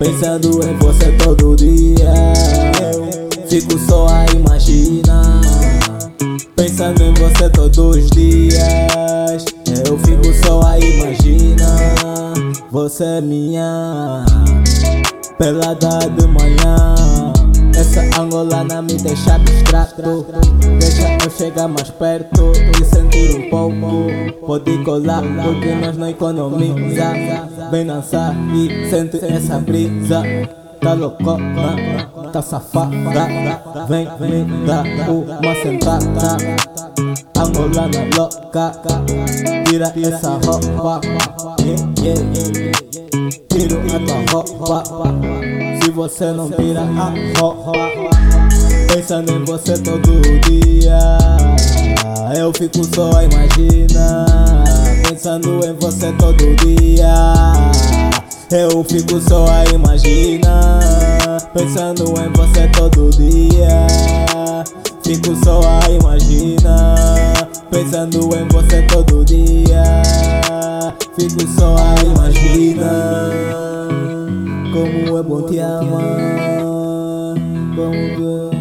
Pensando em você todo dia Eu fico só a imaginar. Pensando em você todos os dias Eu fico só a imaginar. Você é minha Pelada de manhã essa angolana me deixa abstrato Deixa eu chegar mais perto e sentir um pouco. Pode colar porque nós não economiza. Vem dançar e sente essa brisa. Tá loucona, tá safada. Vem me dar uma sentada. Angolana louca. Tira essa roupa. Yeah, yeah. Tiro a tua roupa você não tira a roupa Pensando em você todo dia. Eu fico só a imaginar. Pensando em você todo dia. Eu fico só a imaginar. Pensando em você todo dia. Fico só a imaginar. Pensando em você todo dia. Fico só a imaginar mua buồn theo mà bông gương